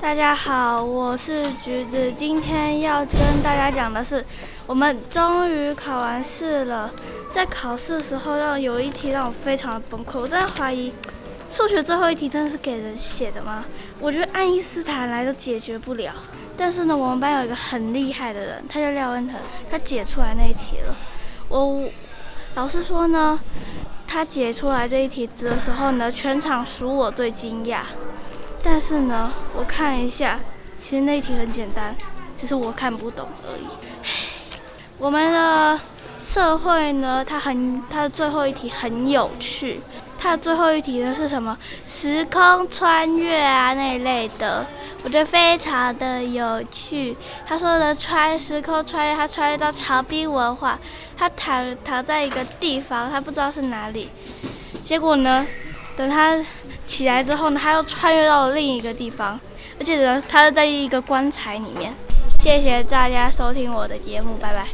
大家好，我是橘子。今天要跟大家讲的是，我们终于考完试了。在考试的时候，让有一题让我非常的崩溃。我真的怀疑，数学最后一题真的是给人写的吗？我觉得爱因斯坦来都解决不了。但是呢，我们班有一个很厉害的人，他叫廖恩腾，他解出来那一题了。我老师说呢，他解出来这一题的时候呢，全场数我最惊讶。但是呢，我看了一下，其实那题很简单，只是我看不懂而已。我们的社会呢，它很，它的最后一题很有趣。它的最后一题呢是什么？时空穿越啊那一类的，我觉得非常的有趣。他说的穿时空穿越，他穿越到长滨文化，他躺躺在一个地方，他不知道是哪里。结果呢，等他。起来之后呢，他又穿越到了另一个地方，而且呢，他是在一个棺材里面。谢谢大家收听我的节目，拜拜。